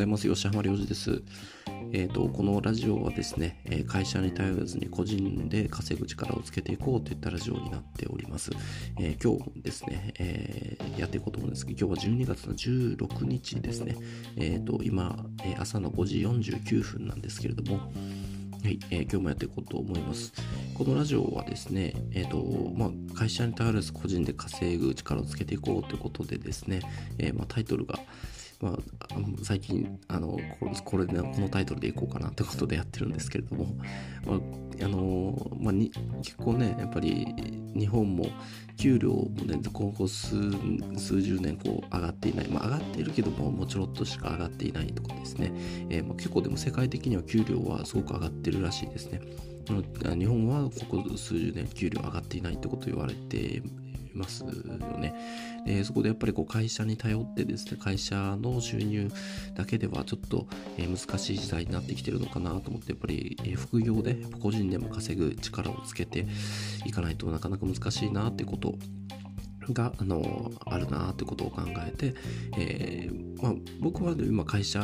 ざいます。吉浜良二です。えっ、ー、と、このラジオはですね、会社に頼らずに個人で稼ぐ力をつけていこうといったラジオになっております。えー、今日ですね、えー、やっていこうと思うんですけど、今日は12月の16日ですね。えっ、と、今、朝の5時49分なんですけれども、はい、えー、今日もやっていこうと思います。このラジオはですね、え、ー、と、まあ、会社に頼らず個人で稼ぐ力をつけていこうということでですね、えー、まあ、タイトルが、まあ、最近あのこれでこのタイトルでいこうかなってことでやってるんですけれども、まああのまあ、に結構ねやっぱり日本も給料もね今後数数十年こう上がっていない、まあ、上がっているけどももちろっとしか上がっていないとかですね、えー、まあ、結構でも世界的には給料はすごく上がってるらしいですね。日本はここ数十年給料上がっていないってことを言われてますよね。でそこでやっぱりこう会社に頼ってですね、会社の収入だけではちょっと、え難しい時代になってきてるのかなと思って、やっぱり、え副業で個人でも稼ぐ力をつけていかないとなかなか難しいなってことがあのあるなってことを考えて、えーまあ、僕は今会社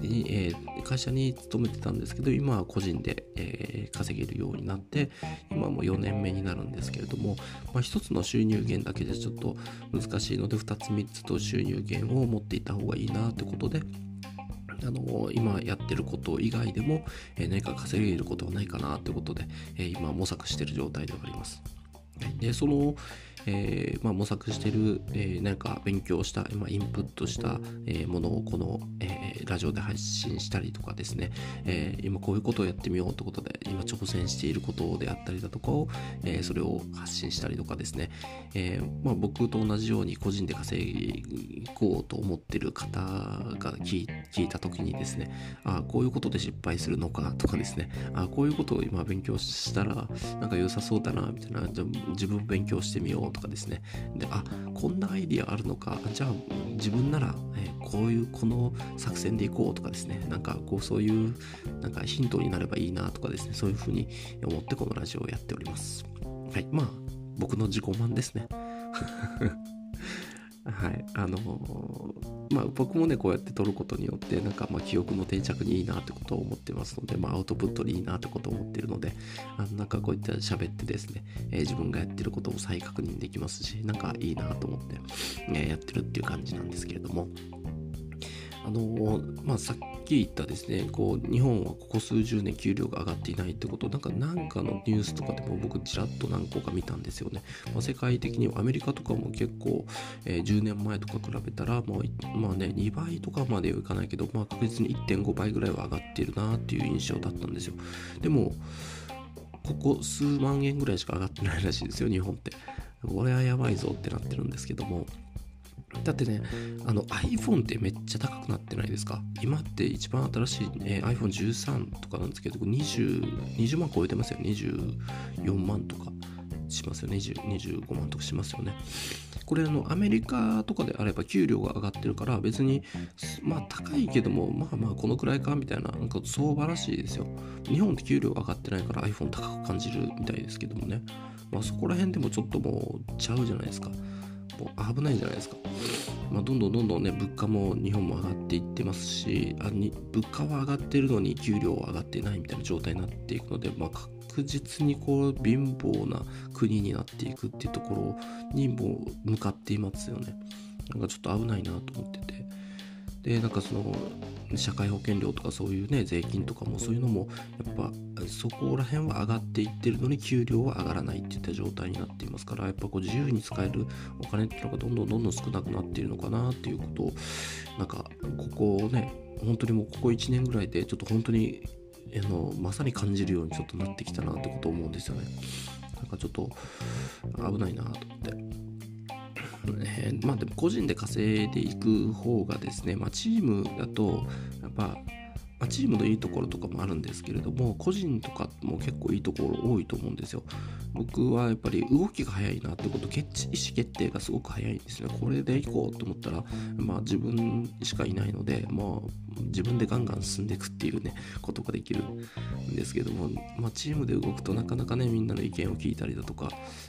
に、えー、会社に勤めてたんですけど今は個人で、えー、稼げるようになって今も4年目になるんですけれども、まあ、1つの収入源だけじゃちょっと難しいので2つ3つと収入源を持っていた方がいいなってことであの今やってること以外でも、え、何か稼げることはないかなということで、え、今模索している状態ではあります。でその、えーまあ、模索してる、えー、なんか勉強した、まあ、インプットした、えー、ものをこの、えー、ラジオで配信したりとかですね、えー、今こういうことをやってみようってことで今挑戦していることであったりだとかを、えー、それを発信したりとかですね、えーまあ、僕と同じように個人で稼いこうと思ってる方が聞いた時にですねああこういうことで失敗するのかとかですね。あこういうことを今勉強したらなんか良さそうだなみたいな。じゃ自分勉強してみようとかですね。で、あ、こんなアイディアあるのか。じゃあ自分なら、えこういう、この作戦でいこうとかですね。なんかこうそういう、なんかヒントになればいいなとかですね。そういうふうに思ってこのラジオをやっております。はい。まあ、僕の自己満ですね。はい。あのー、まあ僕もね、こうやって撮ることによって、なんかま記憶の定着にいいなってことを思ってますので、まあアウトプットにいいなってことを思ってるので、あのなんかこういった喋ってですね、えー、自分がやってることを再確認できますし、なんかいいなと思って、え、やってるっていう感じなんですけれども、あのまあ、さっき言ったですね、こう、日本はここ数十年給料が上がっていないってこと、なんか、なんかのニュースとかでも僕、ちらっと何個か見たんですよね。まあ、世界的にはアメリカとかも結構、えー、10年前とか比べたら、まあ、まあね、2倍とかまではいかないけど、まあ、確実に1.5倍ぐらいは上がっているなっていう印象だったんですよ。でも、ここ数万円ぐらいしか上がってないらしいですよ、日本って。これはやばいぞってなってるんですけども、だってね、あの iPhone ってめっちゃ高くなってないですか？今って一番新しい、ね、iPhone13 とかなんですけど、20, 20万超えてますよ。24万とかしますよね。25万とかしますよね。これあのアメリカとかであれば給料が上がってるから別にまあ高いけどもまあまあこのくらいかみたいななんか相場らしいですよ日本って給料上がってないから iPhone 高く感じるみたいですけどもねまあそこら辺でもちょっともうちゃうじゃないですか危ないじゃないですか。まあ、どんどんどんどんね、物価も日本も上がっていってますし、あに物価は上がってるのに給料は上がってないみたいな状態になっていくので、まあ、確実にこう貧乏な国になっていくっていうところにも向かっていますよね。なんかちょっと危ないなと思ってて。で、なんかその、社会保険料とかそういうね税金とかもそういうのもやっぱそこら辺は上がっていってるのに給料は上がらないっていった状態になっていますからやっぱこう自由に使えるお金っていうのがどんどんどんどん少なくなっているのかなっていうことをなんかここをね本当にもうここ1年ぐらいでちょっと本当にあのまさに感じるようにちょっとなってきたなってことを思うんですよね。なんかちょっと危ないなと思って。えー、まあでも個人で稼いでいく方がですね、まあ、チームだとやっぱ、チームのいいところとかもあるんですけれども個人とかも結構いいところ多いと思うんですよ。僕はやっぱり動きが早いなってこと意思決定がすごく早いんですね。これでいこうと思ったらまあ自分しかいないのでまあ自分でガンガン進んでいくっていうねことができるんですけども、まあ、チームで動くとなかなかねみんなの意見を聞いたりだとか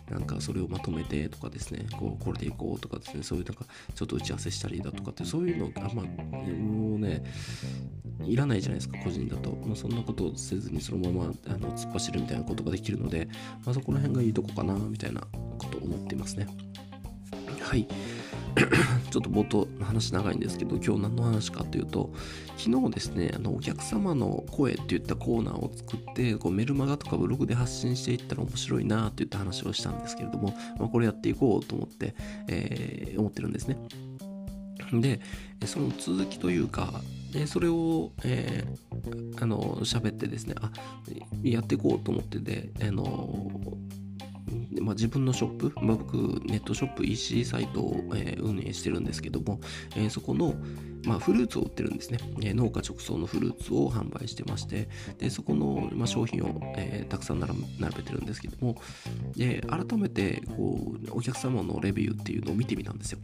なんかそれをまとめてとかですねこうこれでいこうとかですねそういうなんかちょっと打ち合わせしたりだとかってそういうのがまもうねいらないじゃないですか個人だと、まあ、そんなことをせずにそのままあの突っ走るみたいなことができるので、まあ、そこら辺がいいとこかなみたいなことを思っていますね。はい。ちょっと冒頭の話長いんですけど、今日何の話かというと、昨日ですね、あのお客様の声っていったコーナーを作って、こうメルマガとかブログで発信していったら面白いなといった話をしたんですけれども、まあ、これやっていこうと思って、えー、思ってるんですね。で、その続きというか、でそれを、えー、あの喋ってですねあやっていこうと思ってで、あのまあ、自分のショップ、まあ、僕ネットショップ EC サイトを、えー、運営してるんですけども、えー、そこの、まあ、フルーツを売ってるんですね、えー、農家直送のフルーツを販売してましてでそこの、まあ、商品を、え、たくさん並べてるんですけどもで改めてこうお客様のレビューっていうのを見てみたんですよ。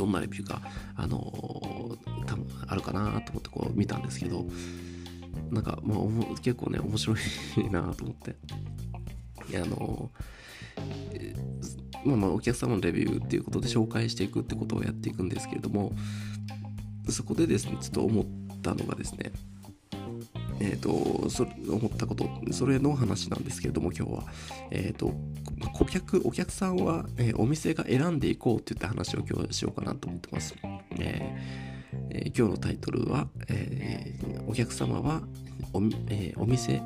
どんなレビューが、あのー、多分あるかなと思ってこう見たんですけどなんか、まあ、結構ね面白いなと思って。あのまあまあお客様のレビューっていうことで紹介していくってことをやっていくんですけれどもそこでですねちょっと思ったのがですねえっ、ー、と、そ思ったこと、それの話なんですけれども、今日は。えっ、ー、と、顧客、お客さんは、えー、お店が選んでいこうっていった話を今日しようかなと思ってます。えー、今日のタイトルは、えお客様はお,、えお店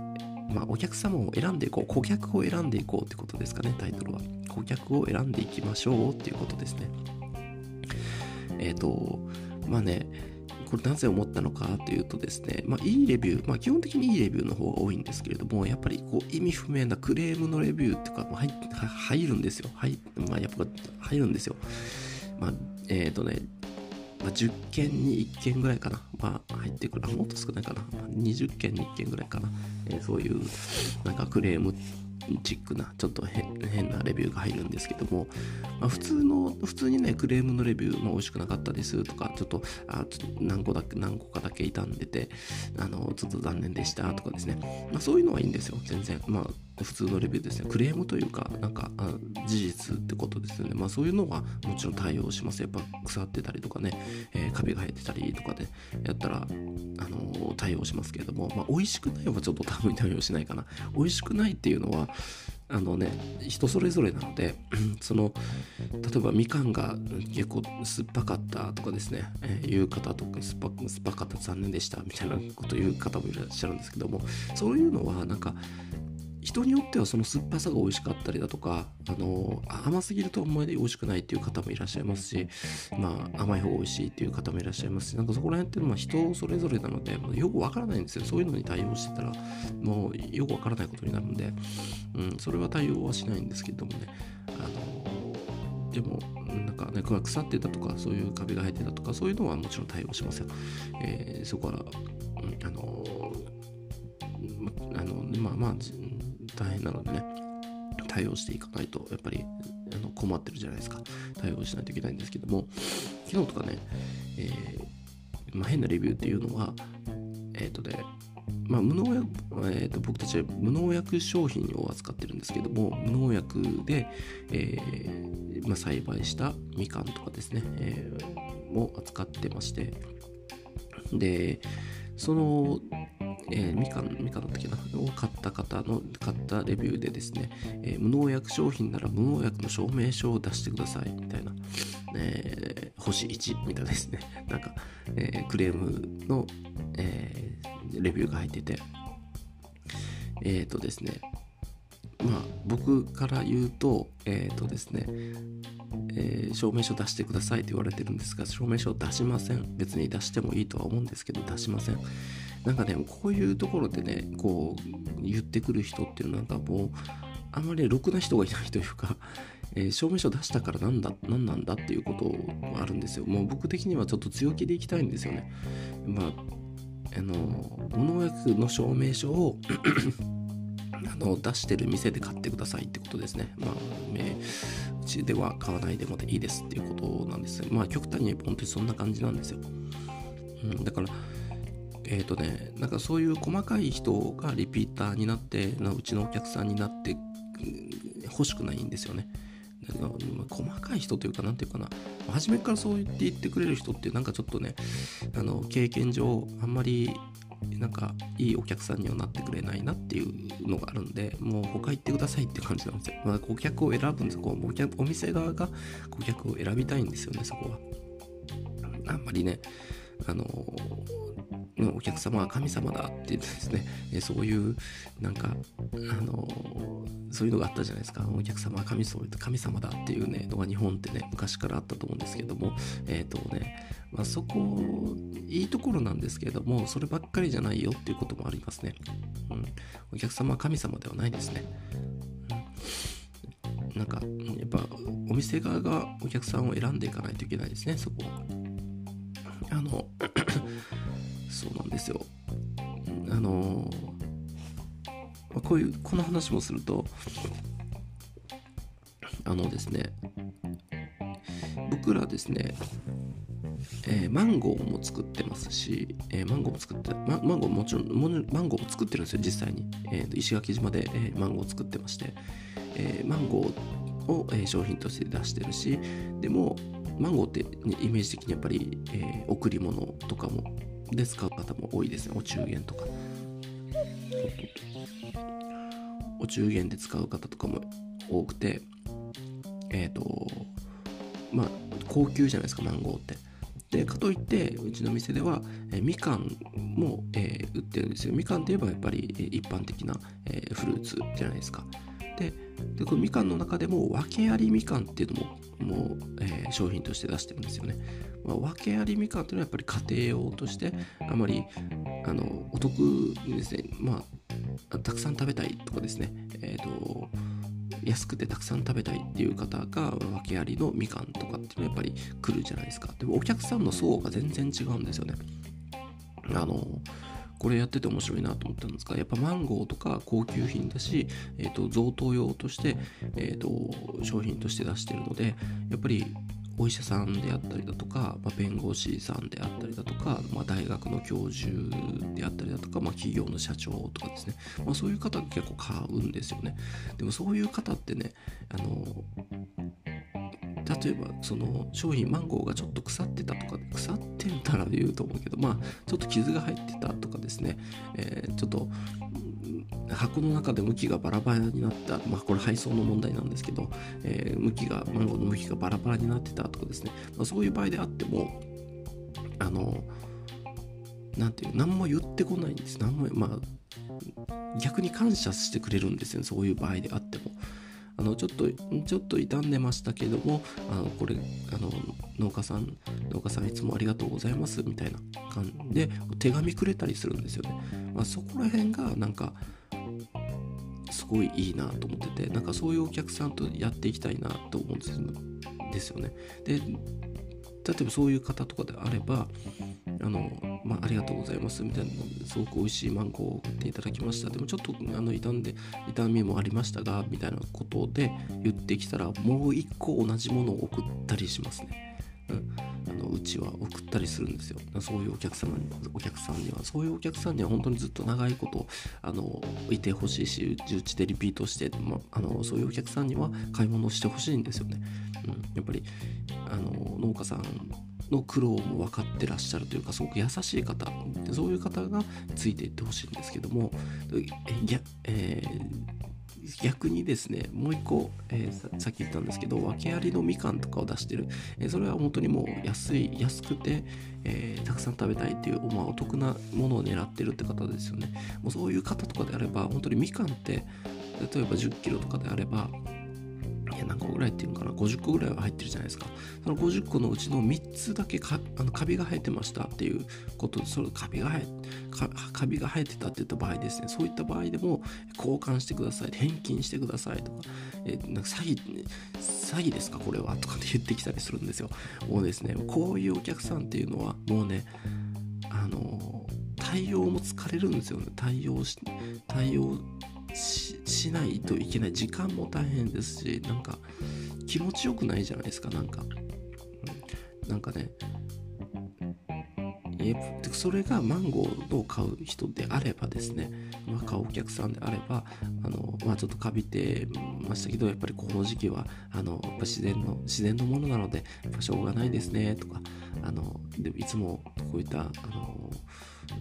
まあ、お客様を選んでいこう、顧客を選んでいこうってことですかね、タイトルは。顧客を選んでいきましょうっていうことですね。えっ、と、まあね、これなぜ思ったのかというとですね、まあ、いいレビュー、まあ、基本的にいいレビューの方が多いんですけれども、やっぱりこう意味不明なクレームのレビューっていうか、まあ、入入るんですよ。入,、まあ、やっぱ入るんですよ。まあ、えっ、ー、とね、まあ、10件に1件ぐらいかな、まあ、入ってくる。あ、もっと少ないかな。20件に1件ぐらいかな。えー、そういう、なんかクレームチックな、ちょっと変なレビューが入るんですけども、まあ、普通の、普通にね、クレームのレビュー、まあ、美味しくなかったですとか、ちょっと、あちょっと何個だけ、何個かだけ傷んでて、あの、ちょっと残念でしたとかですね。まあ、そういうのはいいんですよ、全然。まあ、普通のレビューですね。クレームというか、なんか、事実ってことですよね。まあ、そういうのはもちろん対応します。やっぱ腐ってたりとかね、えー、カビが生えてたりとかでやったら、対応しますけれども、まあ、美味しくないはちょっと多分対応しないかな。美味しくないっていうのは、あのね、人それぞれなので、その、例えばみかんが結構酸っぱかったとかですね、えー、いう方とか酸っぱ酸っぱかった残念でしたみたいなことを言う方もいらっしゃるんですけども、そういうのはなんか、人によってはその酸っぱさが美味しかったりだとか、あの甘すぎるとあんまり美味しくないっていう方もいらっしゃいますし、まあ、甘い方が美味しいっていう方もいらっしゃいますし、なんかそこら辺っていうのは人それぞれなので、よくわからないんですよ。そういうのに対応してたら、もうよくわからないことになるんで、うん、それは対応はしないんですけどもね、あのでも、なんかね、腐ってたとか、そういうカビが生えてたとか、そういうのはもちろん対応しますよ。えー、そこは、うん、あのあのまあまあ大変なのでね対応していかないとやっぱりあの困ってるじゃないですか。対応しないといけないんですけども昨日とかね、えー、まあ、変なレビューっていうのはえっ、ー、とねまあ、無農薬、えー、と僕たちは無農薬商品を扱ってるんですけども無農薬で、えー、まあ、栽培したみかんとかですね、えー、も扱ってましてでそのえー、みかん、みかんだったっけな、を買った方の、買ったレビューでですね、えー、無農薬商品なら無農薬の証明書を出してください、みたいな、えー、星1みたいなですね、なんか、えー、クレームの、え、レビューが入ってて、えっ、とですね、まあ、僕から言うと、えっ、ー、とですね、えー、証明書出してくださいって言われてるんですが、証明書を出しません。別に出してもいいとは思うんですけど、出しません。なんかね、こういうところでね、こう、言ってくる人っていうのはなんかもう、あんまりろくな人がいないというか、えー、証明書出したからなんだ、なんなんだっていうこともあるんですよ。もう僕的にはちょっと強気でいきたいんですよね。まあ、あの、農薬の証明書をあの出してる店で買ってくださいってことですね。まあ、えうちでは買わないでもいいですっていうことなんです。まあ、極端に言えば本当にそんな感じなんですよ。うん、だから、えっ、ー、とね、なんかそういう細かい人がリピーターになって、なうちのお客さんになって欲しくないんですよね。細かい人というか、なんていうかな、初めからそう言って言ってくれる人って、なんかちょっとね、あの経験上、あんまりなんかいいお客さんにはなってくれないなっていうのがあるんでもう他行ってくださいって感じなんですよ、まあ、顧客を選ぶんですこうお店側が顧客を選びたいんですよねそこは。あんまりねあのお客様は神様だってですね、えそういうなんかあのそういうのがあったじゃないですか。お客様は神様神様だっていうねのが日本ってね昔からあったと思うんですけどもえっ、ー、とね、まあ、そこいいところなんですけれどもそればっかりじゃないよっていうこともありますね、うん、お客様は神様ではないですね、うん、なんかやっぱお店側がお客さんを選んでいかないといけないですねそこあのそうなんですよ。あのこういうこの話もするとあのですね僕らですねえー、マンゴーも作ってますし、えー、マンゴーも作って、ママンゴーもちろんマンゴーも作ってるんですよ実際に、えー、石垣島で、えマンゴーを作ってまして、えマンゴーを、え商品として出してるしでもマンゴーって、イメージ的にやっぱり、え贈り物とかもで使う方も多いですね。お中元とか。お中元で使う方とかも多くてえっ、とまあ高級じゃないですかマンゴーって。でかといってうちの店では、えみかんも、えー、売ってるんですよ。みかんといえばやっぱり、え一般的な、え、フルーツじゃないですか。ででこのみかんの中でも訳ありみかんっていうのももう、えー、商品として出してるんですよね、まあ、訳ありみかんっていうのはやっぱり家庭用としてあまりあのお得にですねまあたくさん食べたいとかですね。えっ、ー、と安くてたくさん食べたいっていう方が訳ありのみかんとかっていうのはやっぱり来るじゃないですか。でもお客さんの層が全然違うんですよね。あのこれやってて面白いなと思ったんですがやっぱマンゴーとか高級品だし、えーと、贈答用として、えーと商品として出してるのでやっぱりお医者さんであったりだとか、まあ、弁護士さんであったりだとか、まあ、大学の教授であったりだとか、まあ、企業の社長とかですね、まあ、そういう方が結構買うんですよね。でもそういう方ってねあの例えばその商品マンゴーがちょっと腐ってたとか腐ってたら言うと思うけどまあちょっと傷が入ってたとかですね、えー、ちょっと箱の中で向きがバラバラになった、まあ、これ配送の問題なんですけど、えー、向きがマンゴーの向きがバラバラになってたとかですね、まあ、そういう場合であってもあのなんていう何も言ってこないんです。何もまあ逆に感謝してくれるんですよね。そういう場合であっても。のちょっとちょっと傷んでましたけどもあのこれあの農家さん農家さんいつもありがとうございますみたいな感じで手紙くれたりするんですよね、まあ、そこら辺がなんかすごいいいなと思っててなんかそういうお客さんとやっていきたいなと思うんですよね。で例えばそういう方とかであればあの、まあ、ありがとうございますみたいなすごく美味しいマンゴーを送っていただきましたでもちょっとあの傷んで痛みもありましたがみたいなことで言ってきたらもう一個同じものを送ったりしますね、うん、あのうちは送ったりするんです。よそういうお客様にお客さんにはそういうお客さんには本当にずっと長いことあのいてほしいしうちでリピートして、まあのそういうお客さんには買い物をしてほしいんですよね、うん、やっぱりあの農家さんの苦労も分かってらっしゃるというかすごく優しい方そういう方がついていってほしいんですけども逆にですねもう一個、えー、さっき言ったんですけど訳ありのみかんとかを出してる、えー、それは本当にもう安い安くて、えー、たくさん食べたいっていう、まあ、お得なものを狙ってるって方ですよね。もうそういう方とかであれば本当にみかんって例えば1 0キロとかであればいや何個ぐらいっていうのかな？50個ぐらいは入ってるじゃないですか。その50個のうちの3つだけかあのカビが生えてましたっていうことでそのカビが生えカビが生えてたって言った場合ですね。そういった場合でも交換してください返金してくださいとか,、えなんか詐欺詐欺ですか？これはとかって言ってきたりするんですよ。もうですねこういうお客さんっていうのはもうねあの対応も疲れるんですよね。対応し対応ししないといけない時間も大変ですしなんか気持ちよくないじゃないですかなんか、うん、なんかねえそれがマンゴーを買う人であればですね、ま、買うお客さんであればあの、まあ、ちょっとかびてましたけどやっぱりこの時期はあのやっぱ自然の自然のものなのでやっぱしょうがないですねとかあのでいつもこういったあの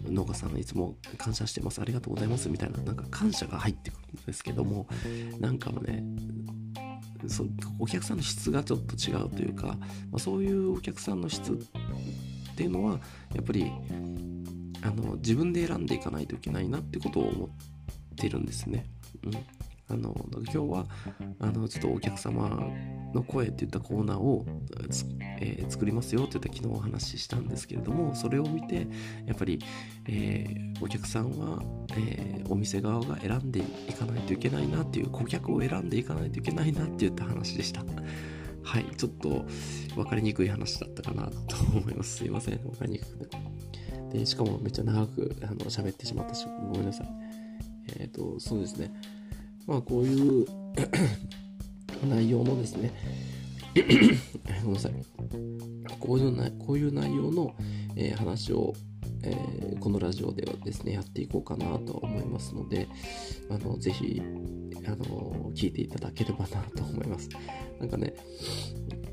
農家さんいつも感謝してます。ありがとうございます。みたいななんか感謝が入ってくるんですけどもなんかもねそお客さんの質がちょっと違うというか、まあ、そういうお客さんの質っていうのはやっぱりあの自分で選んでいかないといけないなってことを思ってるんですね。うん、あの今日はあのちょっとお客様の声っていったコーナーを、えー、作りますよって言った昨日お話ししたんですけれどもそれを見てやっぱり、えー、お客さんは、えー、お店側が選んでいかないといけないなっていう顧客を選んでいかないといけないなって言った話でした。はい、ちょっと分かりにくい話だったかなと思います。すいません、分かりにくくて。で、しかもめっちゃ長くあの喋ってしまったし、ごめんなさい。えっ、ー、と、そうですね。まあ、こういう 内容のですね、ごめんなさい。こういうなこういう内容の、えー、話を、えー、このラジオではですね、やっていこうかなと思いますので、あのぜひ、あの聞いていただければなと思います。なんかね、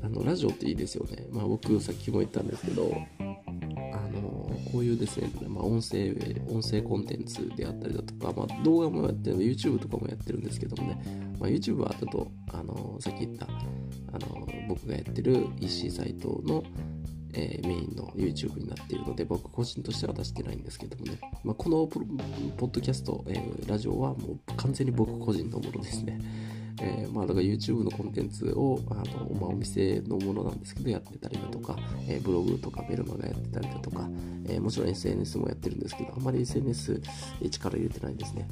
あのラジオっていいですよね。まあ僕、さっきも言ったんですけど、こういうですね、まあ、音声、音声コンテンツであったりだとか、まあ、動画もやってる、YouTube とかもやってるんですけどもね、まあ、YouTube はちょっと、あの、さっき言った、あの、僕がやってる EC サイトの、えー、メインの YouTube になっているので、僕個人としては出してないんですけどもね、まあ、このポッドキャスト、えー、ラジオはもう完全に僕個人のものですね。えー、まあ、だから YouTube のコンテンツを、あの、まあ、お店のものなんですけど、やってたりだとか、えー、ブログとかメルマガやってたりだとか、えー、もちろん SNS もやってるんですけど、あんまり SNS 力入れてないですね。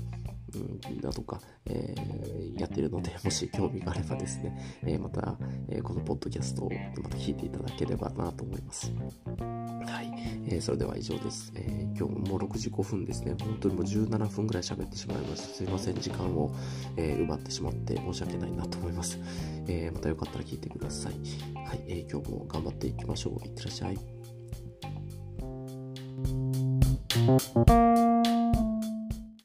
うん、だとか、えー、やってるので、もし興味があればですね、えー、また、え、このポッドキャストをまた聞いていただければなと思います。はい、え、それでは以上です、え今日も6時5分ですね、本当にもう17分ぐらい喋ってしまいました。すいません、時間を、え奪ってしまって申し訳ないなと思います。えまたよかったら聞いてください。はい、え今日も頑張っていきましょう。いってらっしゃい。